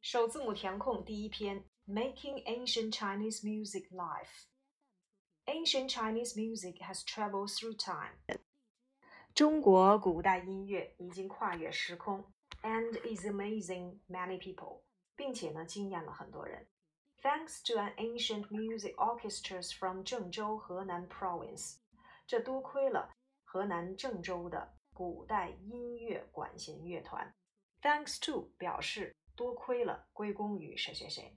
首字母填空第一篇，Making Ancient Chinese Music Live。Ancient Chinese music has traveled through time。中国古代音乐已经跨越时空，and is amazing many people，并且呢惊艳了很多人。Thanks to an ancient music orchestras from 郑州河南 province，这多亏了河南郑州的古代音乐管弦乐团。Thanks to 表示 多亏了，归功于谁谁谁。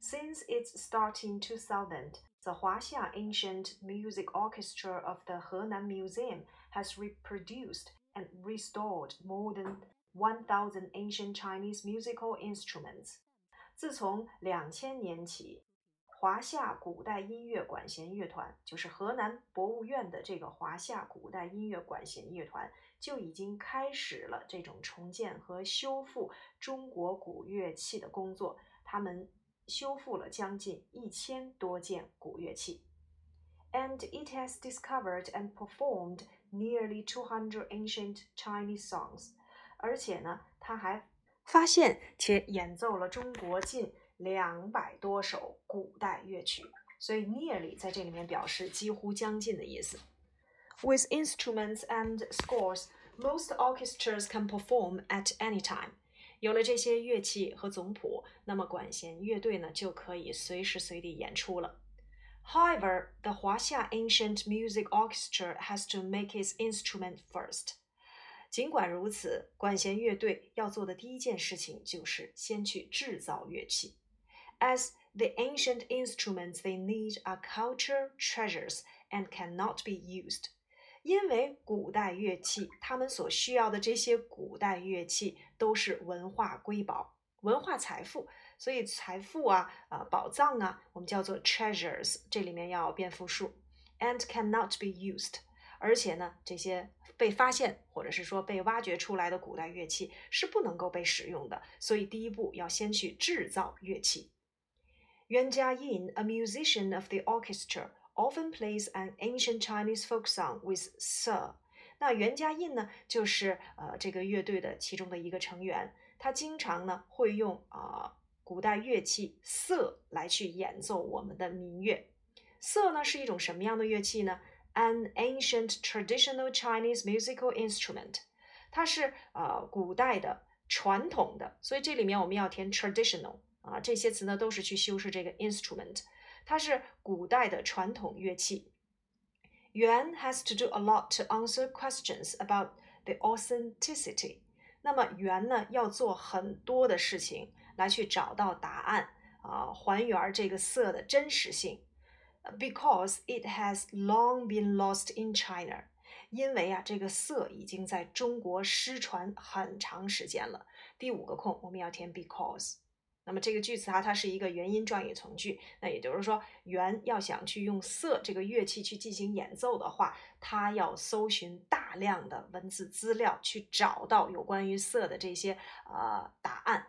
Since its start in 2000, the Huaxia Ancient Music Orchestra of the Henan Museum has reproduced and restored more than 1,000 ancient Chinese musical instruments. 自从两千年起， 华夏古代音乐管弦乐团，就是河南博物院的这个华夏古代音乐管弦乐团，就已经开始了这种重建和修复中国古乐器的工作。他们修复了将近一千多件古乐器，and it has discovered and performed nearly two hundred ancient Chinese songs。而且呢，它还发现且演奏了中国近两百多首古代乐曲。所以 nearly 在这里面表示几乎将近的意思。With instruments and scores, most orchestras can perform at any time. 有了这些乐器和总谱，那么管弦乐队呢就可以随时随地演出了。However, the 华夏 Ancient Music Orchestra has to make its instrument first. 尽管如此，管弦乐队要做的第一件事情就是先去制造乐器。As the ancient instruments they need are culture treasures and cannot be used. 因为古代乐器，他们所需要的这些古代乐器都是文化瑰宝、文化财富，所以财富啊、啊宝藏啊，我们叫做 treasures，这里面要变复数，and cannot be used。而且呢，这些被发现或者是说被挖掘出来的古代乐器是不能够被使用的，所以第一步要先去制造乐器。袁家印，a musician of the orchestra。often plays an ancient Chinese folk song with Sir。那袁家印呢，就是呃这个乐队的其中的一个成员，他经常呢会用啊、呃、古代乐器瑟来去演奏我们的民乐。瑟呢是一种什么样的乐器呢？An ancient traditional Chinese musical instrument。它是呃古代的传统的，所以这里面我们要填 traditional 啊，这些词呢都是去修饰这个 instrument。它是古代的传统乐器。Yuan has to do a lot to answer questions about the authenticity。那么元呢要做很多的事情来去找到答案啊，还原这个色的真实性。Because it has long been lost in China，因为啊这个色已经在中国失传很长时间了。第五个空我们要填 because。那么这个句子啊，它是一个元音状语从句。那也就是说，元要想去用瑟这个乐器去进行演奏的话，它要搜寻大量的文字资料，去找到有关于瑟的这些呃答案。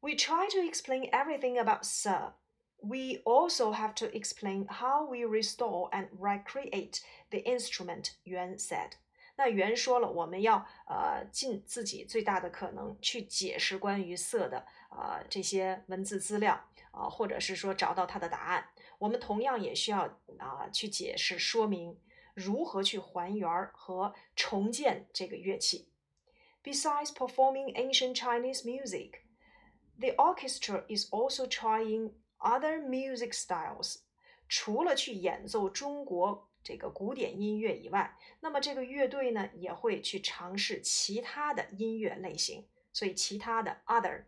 We try to explain everything about Sir. We also have to explain how we restore and recreate the instrument. Yuan said. 那元说了，我们要呃尽自己最大的可能去解释关于色的呃这些文字资料啊，或者是说找到它的答案。我们同样也需要啊去解释说明如何去还原和重建这个乐器。Besides performing ancient Chinese music, the orchestra is also trying other music styles. 除了去演奏中国。这个古典音乐以外，那么这个乐队呢也会去尝试其他的音乐类型，所以其他的 other。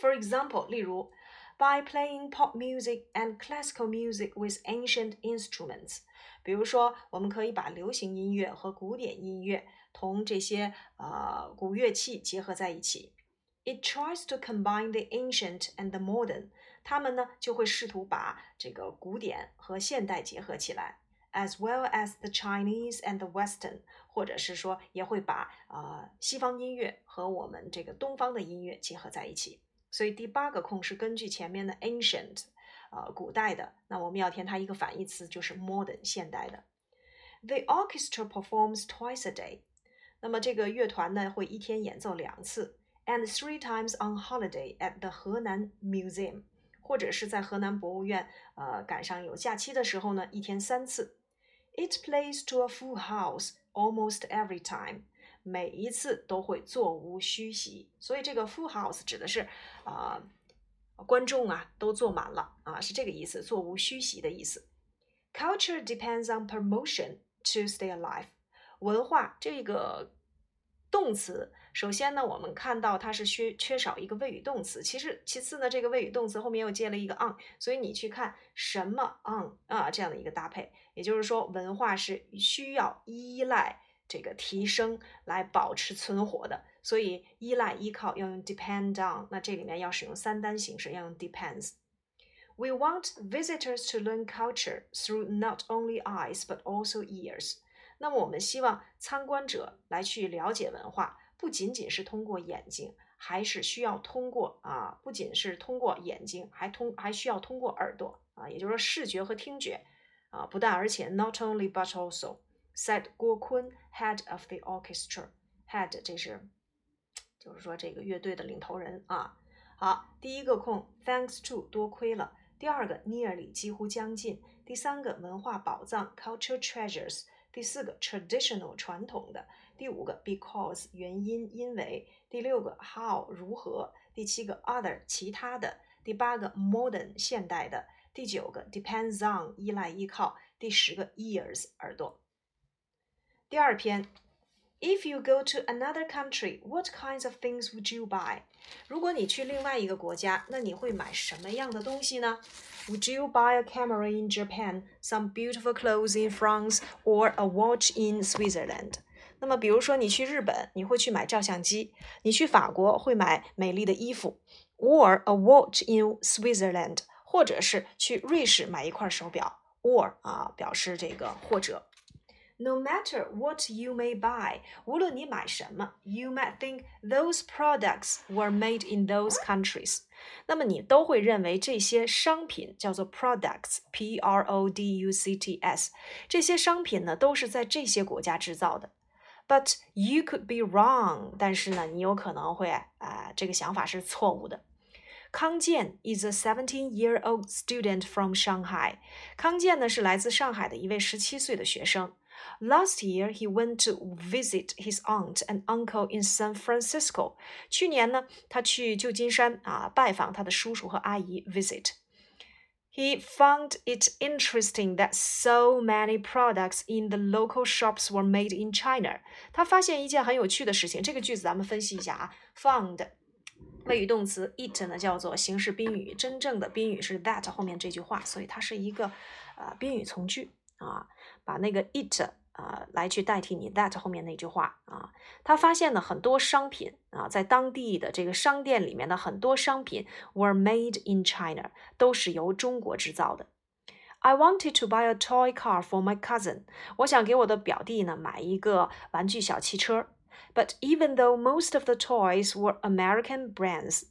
For example，例如，by playing pop music and classical music with ancient instruments，比如说，我们可以把流行音乐和古典音乐同这些呃古乐器结合在一起。It tries to combine the ancient and the modern，他们呢就会试图把这个古典和现代结合起来。as well as the Chinese and the Western，或者是说也会把呃西方音乐和我们这个东方的音乐结合在一起。 所以第八个空是根据前面的 ancient，呃古代的，那我们要填它一个反义词，就是 modern 现代的。The orchestra performs twice a day。那么这个乐团呢会一天演奏两次 and three times on holiday at the 河南 Museum，或者是在河南博物院，呃，赶上有假期的时候呢，一天三次。It plays to a full house almost every time， 每一次都会座无虚席。所以这个 full house 指的是啊、观众啊都坐满了啊，是这个意思，座无虚席的意思。Culture depends on promotion to stay alive。文化这个动词，首先呢，我们看到它是缺缺少一个谓语动词。其实，其次呢，这个谓语动词后面又接了一个 on，所以你去看什么 on 啊这样的一个搭配，也就是说，文化是需要依赖这个提升来保持存活的。所以，依赖依靠要用 depend on，那这里面要使用三单形式，要用 depends。We want visitors to learn culture through not only eyes but also ears。那么我们希望参观者来去了解文化，不仅仅是通过眼睛，还是需要通过啊，不仅是通过眼睛，还通还需要通过耳朵啊，也就是说视觉和听觉啊，不但而且，not only but also said 郭坤，head of the orchestra，head 这是就是说这个乐队的领头人啊。好，第一个空，thanks to 多亏了；第二个，nearly 几乎将近；第三个，文化宝藏，culture treasures。第四个 traditional 传统的，第五个 because 原因因为，第六个 how 如何，第七个 other 其他的，第八个 modern 现代的，第九个 depends on 依赖依靠，第十个 ears 耳朵。第二篇，If you go to another country, what kinds of things would you buy？如果你去另外一个国家，那你会买什么样的东西呢？would you buy a camera in Japan, some beautiful clothes in France, or a watch in Switzerland? 那么，比如说你去日本，你会去买照相机；你去法国会买美丽的衣服，or a watch in Switzerland，或者是去瑞士买一块手表，or 啊表示这个或者。 No matter what you may buy，无论你买什么，you might think those products were made in those countries。那么你都会认为这些商品叫做 products，p r o d u c t s。这些商品呢都是在这些国家制造的。But you could be wrong，但是呢，你有可能会啊、呃，这个想法是错误的。康健 is a 17-year-old student from Shanghai。康健呢是来自上海的一位十七岁的学生。 Last year, he went to visit his aunt and uncle in San Francisco. 去年呢，他去旧金山啊拜访他的叔叔和阿姨 visit. He found it interesting that so many products in the local shops were made in China. 他发现一件很有趣的事情。这个句子咱们分析一下啊。Found 谓语动词 it 呢叫做形式宾语，真正的宾语是 that 后面这句话，所以它是一个呃宾语从句啊。 把那个 it 啊来去代替你 that 后面那句话啊，他发现了很多商品啊，在当地的这个商店里面的很多商品 were made in China，都是由中国制造的。I wanted to buy a toy car for my cousin，我想给我的表弟呢买一个玩具小汽车。But even though most of the toys were American brands，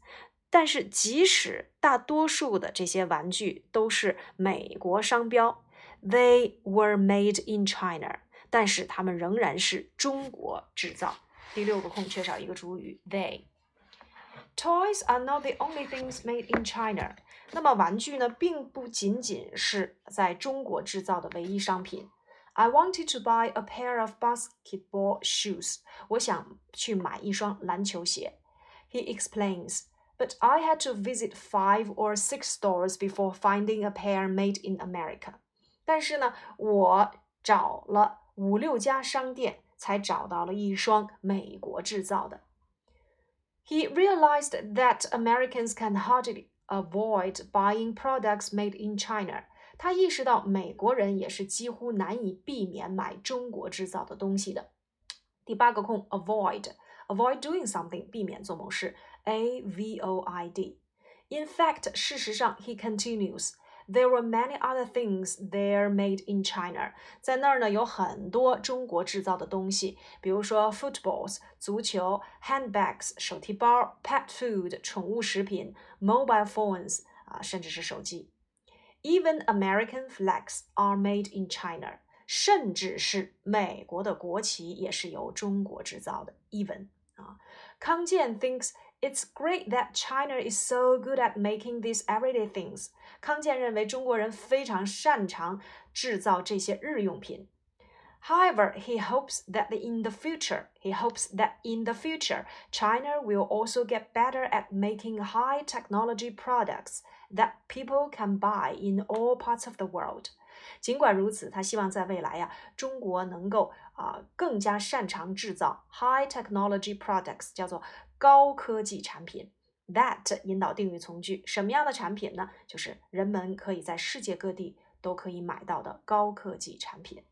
但是即使大多数的这些玩具都是美国商标。They were made in China，但是它们仍然是中国制造。第六个空缺少一个主语 they。Toys are not the only things made in China。那么玩具呢，并不仅仅是在中国制造的唯一商品。I wanted to buy a pair of basketball shoes。我想去买一双篮球鞋。He explains. But I had to visit five or six stores before finding a pair made in America. 但是呢，我找了五六家商店，才找到了一双美国制造的。He realized that Americans can hardly avoid buying products made in China。他意识到美国人也是几乎难以避免买中国制造的东西的。第八个空，avoid，avoid doing something，避免做某事，a v o i d。In fact，事实上，he continues。 There were many other things there made in China。在那儿呢，有很多中国制造的东西，比如说 footballs 足球，handbags 手提包，pet food 宠物食品，mobile phones 啊，甚至是手机。Even American flags are made in China。甚至是美国的国旗也是由中国制造的。Even 啊，康健 thinks It's great that China is so good at making these everyday things. 康健认为中国人非常擅长制造这些日用品。However, he hopes that in the future, he hopes that in the future, China will also get better at making high technology products that people can buy in all parts of the world. 尽管如此，他希望在未来呀，中国能够啊更加擅长制造 high technology products，叫做 高科技产品。That 引导定语从句，什么样的产品呢？就是人们可以在世界各地都可以买到的高科技产品。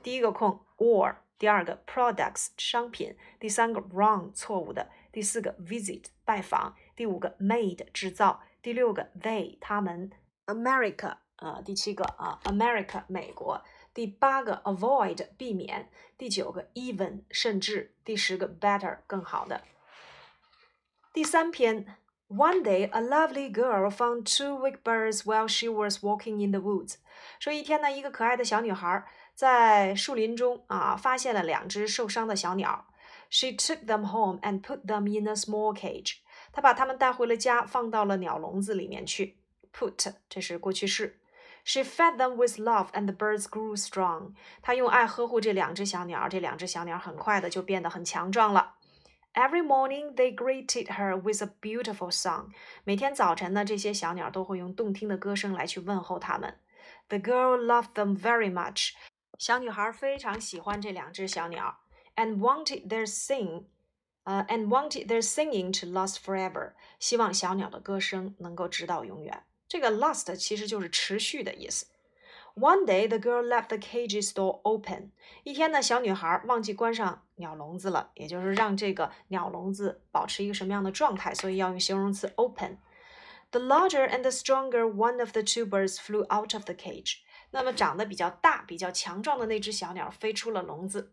第一个空 or，第二个 products 商品，第三个 wrong 错误的，第四个 visit 拜访，第五个 made 制造，第六个 they 他们 America 啊，第七个啊 America 美国，第八个 avoid 避免，第九个 even 甚至，第十个 better 更好的。第三篇。One day, a lovely girl found two weak birds while she was walking in the woods. 说一天呢，一个可爱的小女孩在树林中啊，发现了两只受伤的小鸟。She took them home and put them in a small cage. 她把它们带回了家，放到了鸟笼子里面去。Put 这是过去式。She fed them with love, and the birds grew strong. 她用爱呵护这两只小鸟，这两只小鸟很快的就变得很强壮了。Every morning they greeted her with a beautiful song. 每天早晨呢，这些小鸟都会用动听的歌声来去问候它们。The girl loved them very much. 小女孩非常喜欢这两只小鸟，and wanted their sing，呃、uh,，and wanted their singing to last forever，希望小鸟的歌声能够直到永远。这个 last 其实就是持续的意思。 One day the girl left the cage's door open。一天呢，小女孩忘记关上鸟笼子了，也就是让这个鸟笼子保持一个什么样的状态，所以要用形容词 open。The larger and the stronger one of the two birds flew out of the cage。那么长得比较大、比较强壮的那只小鸟飞出了笼子。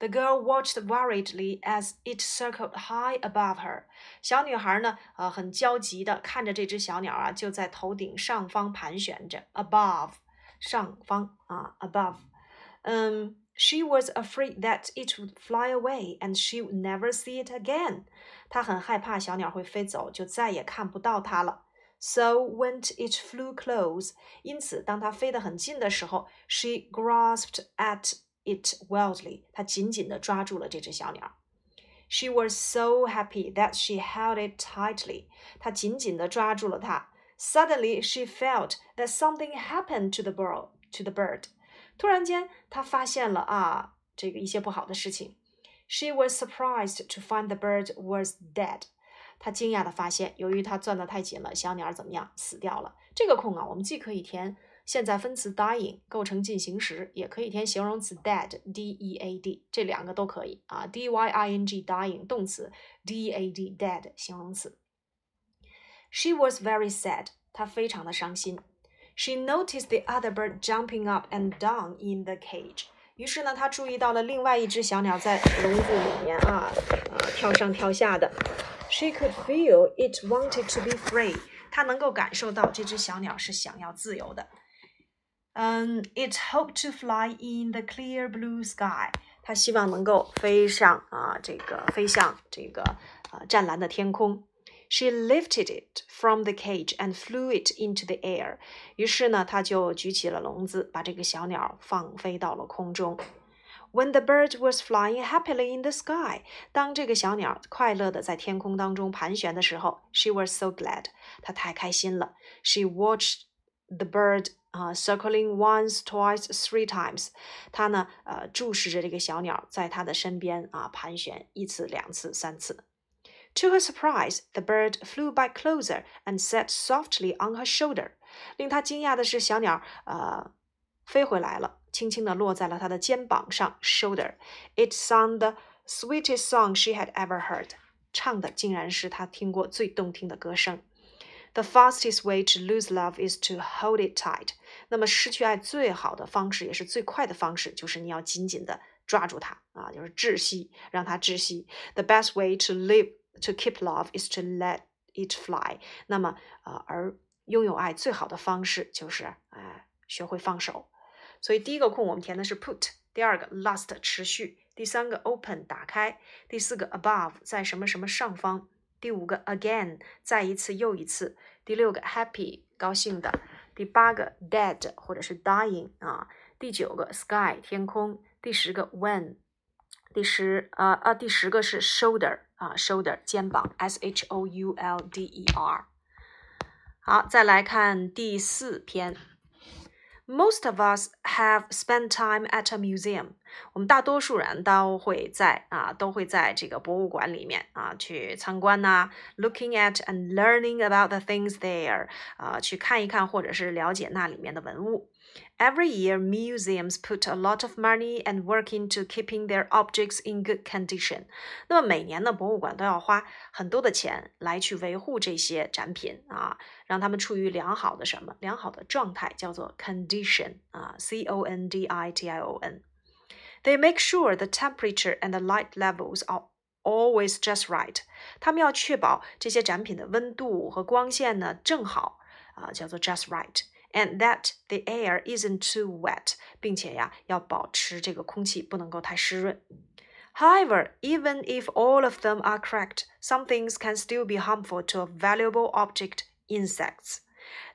The girl watched worriedly as it circled high above her。小女孩呢，呃，很焦急地看着这只小鸟啊，就在头顶上方盘旋着。Above， 上方啊，above。嗯，she was afraid that it would fly away and she would never see it again。她很害怕小鸟会飞走，就再也看不到它了。So when it flew close，因此当它飞得很近的时候，she grasped at it wildly，她紧紧地抓住了这只小鸟。She was so happy that she held it tightly，她紧紧地抓住了它。 Suddenly she felt that something happened to the bird. To the bird，突然间她发现了啊，这个一些不好的事情。She was surprised to find the bird was dead. 她惊讶地发现，由于她攥得太紧了，小鸟怎么样？死掉了。这个空啊，我们既可以填现在分词 dying 构成进行时，也可以填形容词 dead，d-e-a-d，这两个都可以啊。d-y-i-n-g dying 动词，d a d dead 形容词。She was very sad，她非常的伤心。She noticed the other bird jumping up and down in the cage。于是呢，她注意到了另外一只小鸟在笼子里面啊啊跳上跳下的。She could feel it wanted to be free. 她能够感受到这只小鸟是想要自由的。嗯、，It hoped to fly in the clear blue sky. 它希望能够飞上啊，这个飞向这个啊湛蓝的天空。She lifted it from the cage and flew it into the air. 于是呢，她就举起了笼子，把这个小鸟放飞到了空中。When the bird was flying happily in the sky，当这个小鸟快乐的在天空当中盘旋的时候，she was so glad，她太开心了。She watched the bird 啊、uh, circling once, twice, three times。她呢，呃，注视着这个小鸟在她的身边啊盘旋一次、两次、三次。 To her surprise, the bird flew back closer and sat softly on her shoulder。令她惊讶的是，小鸟呃飞回来了。轻轻地落在了他的肩膀上，shoulder。It sung the sweetest song she had ever heard。唱的竟然是他听过最动听的歌声。The fastest way to lose love is to hold it tight。那么失去爱最好的方式，也是最快的方式，就是你要紧紧的抓住它啊，就是窒息，让它窒息。The best way to live to keep love is to let it fly。那么呃，而拥有爱最好的方式就是哎、呃，学会放手。所以第一个空我们填的是 put，第二个 last 持续，第三个 open 打开，第四个 above 在什么什么上方，第五个 again，再一次又一次。第六个 happy，高兴的。第八个 dead 或者是 dying 啊。第九个 sky 天空。第十个 when。第十呃呃第十个是 shoulder 啊 shoulder 肩膀 s h o u l d e r。好，再来看第四篇。Most of us have spent time at a museum。 我们大多数人都会在啊，都会在这个博物馆里面啊去参观呐，looking at and learning about the things there 啊，去看一看或者是了解那里面的文物。Every year, museums put a lot of money and work into keeping their objects in good condition. 那么每年呢，博物馆都要花很多的钱来去维护这些展品啊，让他们处于良好的什么良好的状态，叫做 condition 啊，c o n d i t i o n。They make sure the temperature and the light levels are always just right. 他们要确保这些展品的温度和光线呢正好啊，叫做 just right。and that the air isn't too wet，并且呀，要保持这个空气不能够太湿润。However, even if all of them are correct, some things can still be harmful to a valuable object, insects.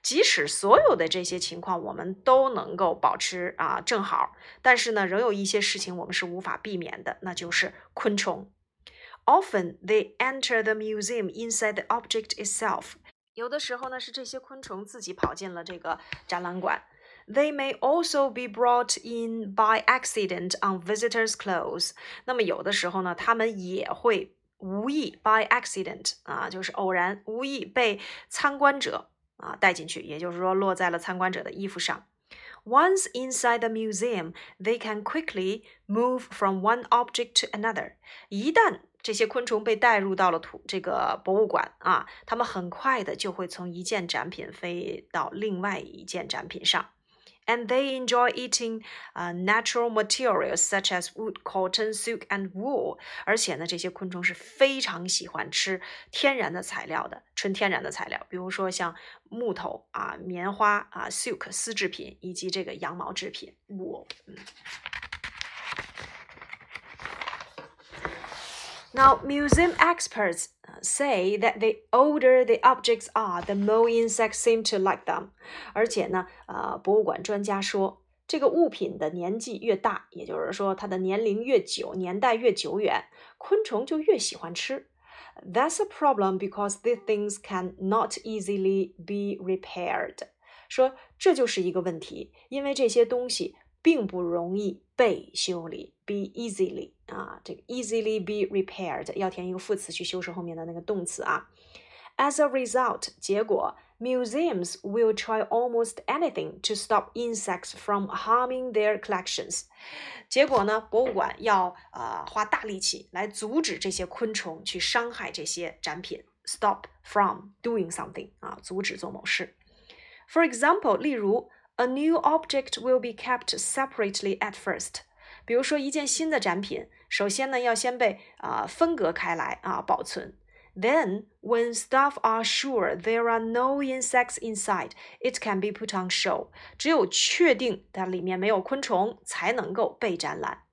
即使所有的这些情况我们都能够保持啊正好，但是呢，仍有一些事情我们是无法避免的，那就是昆虫。Often they enter the museum inside the object itself. 有的时候呢，是这些昆虫自己跑进了这个展览馆。They may also be brought in by accident on visitors' clothes。那么有的时候呢，它们也会无意 by accident 啊，就是偶然无意被参观者 啊带进去，也就是说落在了参观者的衣服上。Once inside the museum, they can quickly move from one object to another。一旦这些昆虫被带入到了土这个博物馆啊，它们很快的就会从一件展品飞到另外一件展品上。And they enjoy eating uh, natural materials such as wood, cotton, silk, and wool。而且呢，这些昆虫是非常喜欢吃天然的材料的，纯天然的材料，比如说像木头啊、棉花啊、silk 丝制品以及这个羊毛制品 wool。嗯。Now, museum experts uh, say that the older the objects are, the more insects seem to like them. 而且呢，呃，博物馆专家说，这个物品的年纪越大，也就是说它的年龄越久，年代越久远，昆虫就越喜欢吃。That's a problem because these things can not easily be repaired. 说这就是一个问题，因为这些东西并不容易 被修理，be easily 啊，这个 easily be repaired 要填一个副词去修饰后面的那个动词啊。As a result，结果 museums will try almost anything to stop insects from harming their collections。结果呢，博物馆要呃花大力气来阻止这些昆虫去伤害这些展品，stop from doing something 啊，阻止做某事。For example，例如。 A new object will be kept separately at first。比如说一件新的展品，首先呢要先被啊、呃、分隔开来啊保存。Then, when staff are sure there are no insects inside, it can be put on show. 只有确定它里面没有昆虫，才能够被展览。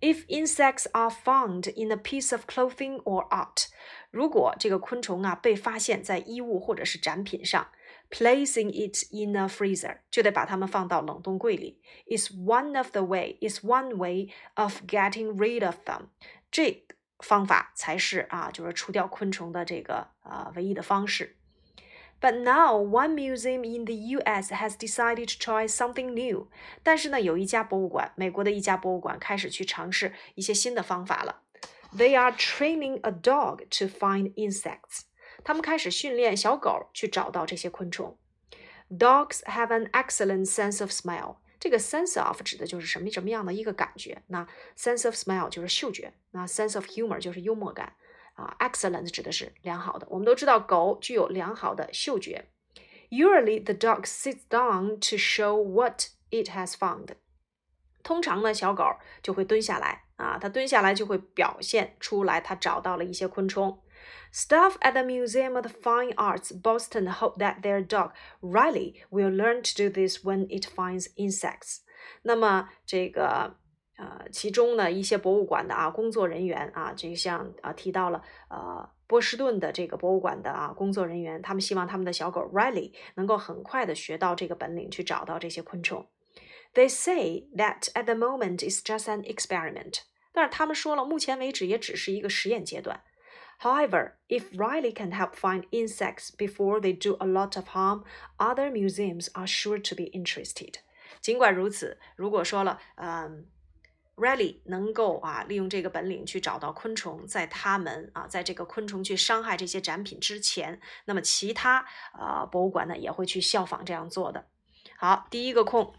If insects are found in a piece of clothing or art，如果这个昆虫啊被发现在衣物或者是展品上 ，placing it in a freezer 就得把它们放到冷冻柜里。Is one of the way is one way of getting rid of them。这方法才是啊，就是除掉昆虫的这个啊唯一的方式。But now one museum in the U.S. has decided to try something new。但是呢，有一家博物馆，美国的一家博物馆开始去尝试一些新的方法了。They are training a dog to find insects。 他们开始训练小狗去找到这些昆虫。Dogs have an excellent sense of smell。这个 sense of 指的就是什么什么样的一个感觉？那 sense of smell 就是嗅觉，那 sense of humor 就是幽默感啊。Excellent 指的是良好的。我们都知道狗具有良好的嗅觉。Usually the dog sits down to show what it has found。通常呢，小狗就会蹲下来啊，它蹲下来就会表现出来，它找到了一些昆虫。Staff at the Museum of the Fine Arts Boston hope that their dog Riley will learn to do this when it finds insects。那么这个呃，其中呢一些博物馆的啊工作人员啊，这像啊提到了呃 波士顿的这个博物馆的啊工作人员，他们希望他们的小狗 Riley 能够很快的学到这个本领，去找到这些昆虫。They say that at the moment it's just an experiment，但是他们说了，目前为止也只是一个实验阶段。 However, if Riley can help find insects before they do a lot of harm, other museums are sure to be interested. 尽管如此，如果说了，嗯，Riley 能够啊利用这个本领去找到昆虫，在他们啊在这个昆虫去伤害这些展品之前，那么其他啊博物馆呢也会去效仿这样做的。好，第一个空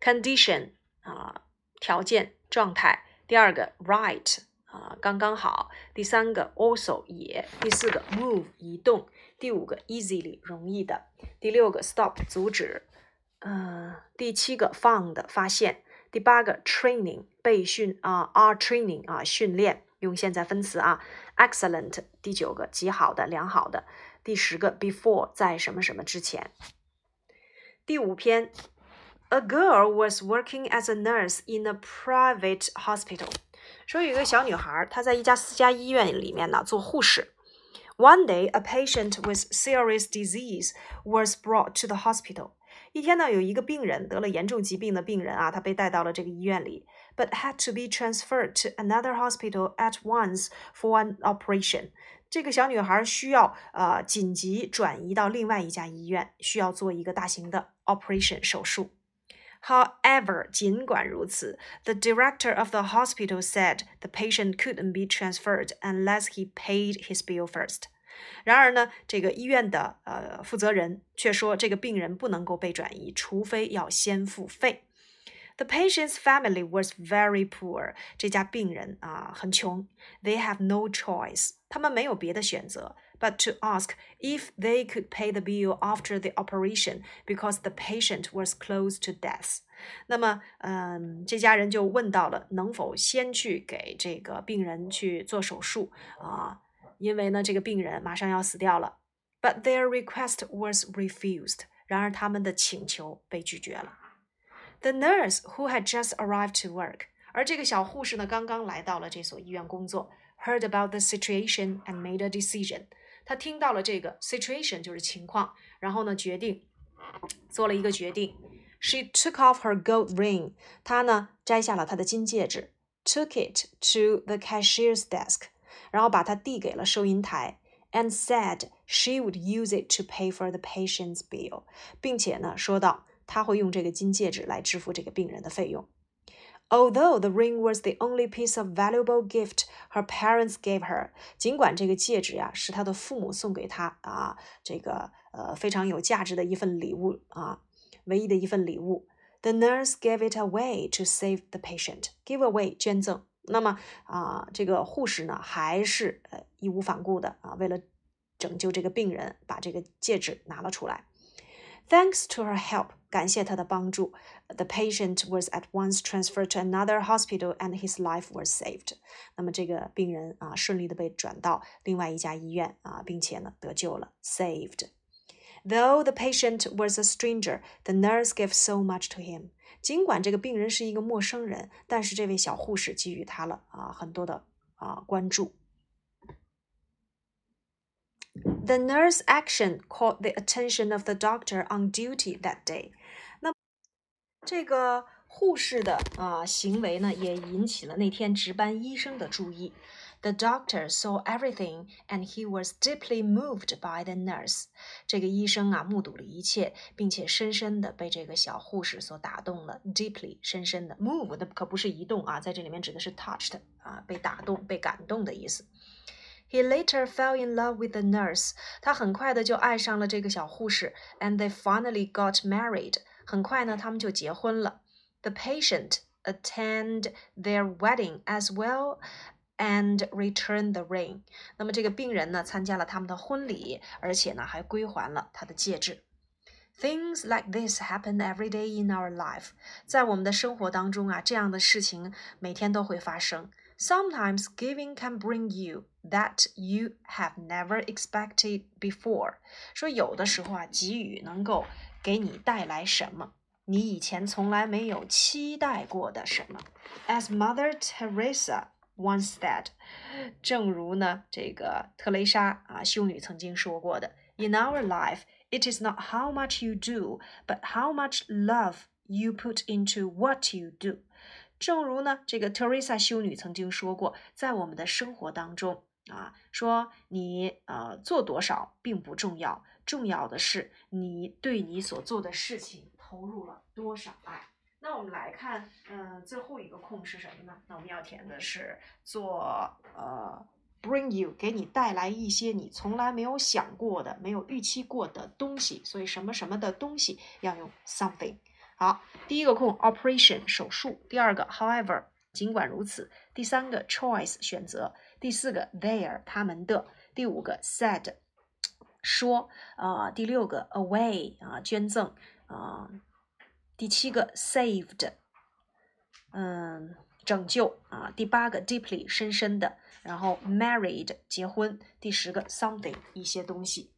，condition 啊条件状态。第二个 right 啊刚刚好。第三个 also 也。第四个 move 移动。第五个 easily 容易的。第六个 stop 阻止。嗯，第七个 found 发现。第八个 training 被训啊，are training 啊训练用现在分词啊。excellent 第九个极好的良好的。第十个 before 在什么什么之前。第五篇。A girl was working as a nurse in a private hospital。说有一个小女孩，她在一家私家医院里面呢做护士。One day, a patient with serious disease was brought to the hospital. 一天呢，有一个病人得了严重疾病的病人啊，他被带到了这个医院里，but had to be transferred to another hospital at once for an operation. 这个小女孩需要呃紧急转移到另外一家医院，需要做一个大型的 operation 手术。However, 尽管如此，the director of the hospital said the patient couldn't be transferred unless he paid his bill first. 然而呢，这个医院的呃负责人却说，这个病人不能够被转移，除非要先付费。 The patient's family was very poor. 这家病人啊很穷。They have no choice. 他们没有别的选择。but to ask if they could pay the bill after the operation because the patient was close to death. 那么，嗯，这家人就问到了能否先去给这个病人去做手术啊？因为呢，这个病人马上要死掉了。But their request was refused. 然而他们的请求被拒绝了。 The nurse who had just arrived to work，而这个小护士呢，刚刚来到了这所医院工作，heard about the situation and made a decision。他听到了这个 situation 就是情况，然后呢，决定做了一个决定。She took off her gold ring，她呢摘下了她的金戒指，took it to the cashier's desk，然后把它递给了收银台，and said she would use it to pay for the patient's bill，并且呢说到 他会用这个金戒指来支付这个病人的费用。Although the ring was the only piece of valuable gift her parents gave her，尽管这个戒指呀是她的父母送给她啊，这个呃非常有价值的一份礼物啊，唯一的一份礼物。The nurse gave it away to save the patient. Give away 捐赠。那么啊，这个护士呢还是呃义无反顾的啊，为了拯救这个病人，把这个戒指拿了出来。Thanks to her help，感谢她的帮助，the patient was at once transferred to another hospital and his life was saved。那么这个病人啊，顺利的被转到另外一家医院啊，并且呢得救了，saved。Though the patient was a stranger, the nurse gave so much to him。尽管这个病人是一个陌生人，但是这位小护士给予他了啊很多的啊关注。 The nurse action caught the attention of the doctor on duty that day。那这个护士的啊行为呢，也引起了那天值班医生的注意。The doctor saw everything, and he was deeply moved by the nurse。这个医生啊，目睹了一切，并且深深的被这个小护士所打动了。Deeply，深深的，move 那可不是移动啊，在这里面指的是 touched 啊，被打动、被感动的意思。He later fell in love with the nurse. 他很快的就爱上了这个小护士，and they finally got married. 很快呢，他们就结婚了。The patient attend their wedding as well and returned the ring. 那么这个病人呢，参加了他们的婚礼，而且呢，还归还了他的戒指。Things like this happen every day in our life. 在我们的生活当中啊，这样的事情每天都会发生。Sometimes giving can bring you that you have never expected before。说有的时候啊，给予能够给你带来什么，你以前从来没有期待过的什么。As Mother Teresa once said，正如呢这个特蕾莎啊修女曾经说过的，In our life, it is not how much you do, but how much love you put into what you do。正如呢这个特蕾莎修女曾经说过，在我们的生活当中 啊，说你呃做多少并不重要，重要的是你对你所做的事情投入了多少爱。那我们来看，嗯，最后一个空是什么呢？那我们要填的是做呃，bring you，给你带来一些你从来没有想过的、没有预期过的东西。所以什么什么的东西要用 something。好，第一个空 operation 手术，第二个 however 尽管如此，第三个 choice 选择，第四个 there 他们的，第五个 said 说，啊，第六个 away 啊捐赠啊。第七个 saved，嗯，拯救啊。第八个 deeply 深深的，然后 married 结婚。第十个 something 一些东西。